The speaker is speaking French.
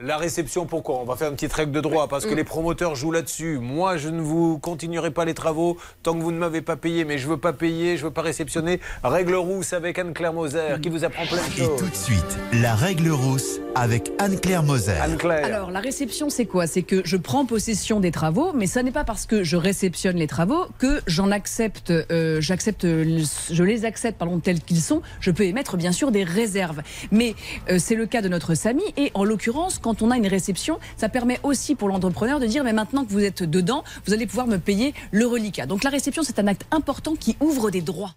La réception, pourquoi? On va faire une petite règle de droit parce que Mm. les promoteurs jouent là-dessus. Moi, je ne vous continuerai pas les travaux tant que vous ne m'avez pas payé, mais je veux pas payer, je veux pas réceptionner. Règle rousse avec Anne-Claire Moser qui vous apprend plein de Et choses. tout de suite, la règle rousse avec Anne-Claire Moser. Alors, la réception, c'est quoi? C'est que je prends possession des travaux, mais ça n'est pas parce que je réceptionne les travaux que j'en accepte, euh, j'accepte, je les accepte, pardon, tels qu'ils sont. Je peux émettre, bien sûr, des réserves. Mais euh, c'est le cas de notre Samy, et en l'occurrence, quand on a une réception, ça permet aussi pour l'entrepreneur de dire, mais maintenant que vous êtes dedans, vous allez pouvoir me payer le reliquat. Donc, la réception, c'est un acte important qui ouvre des droits.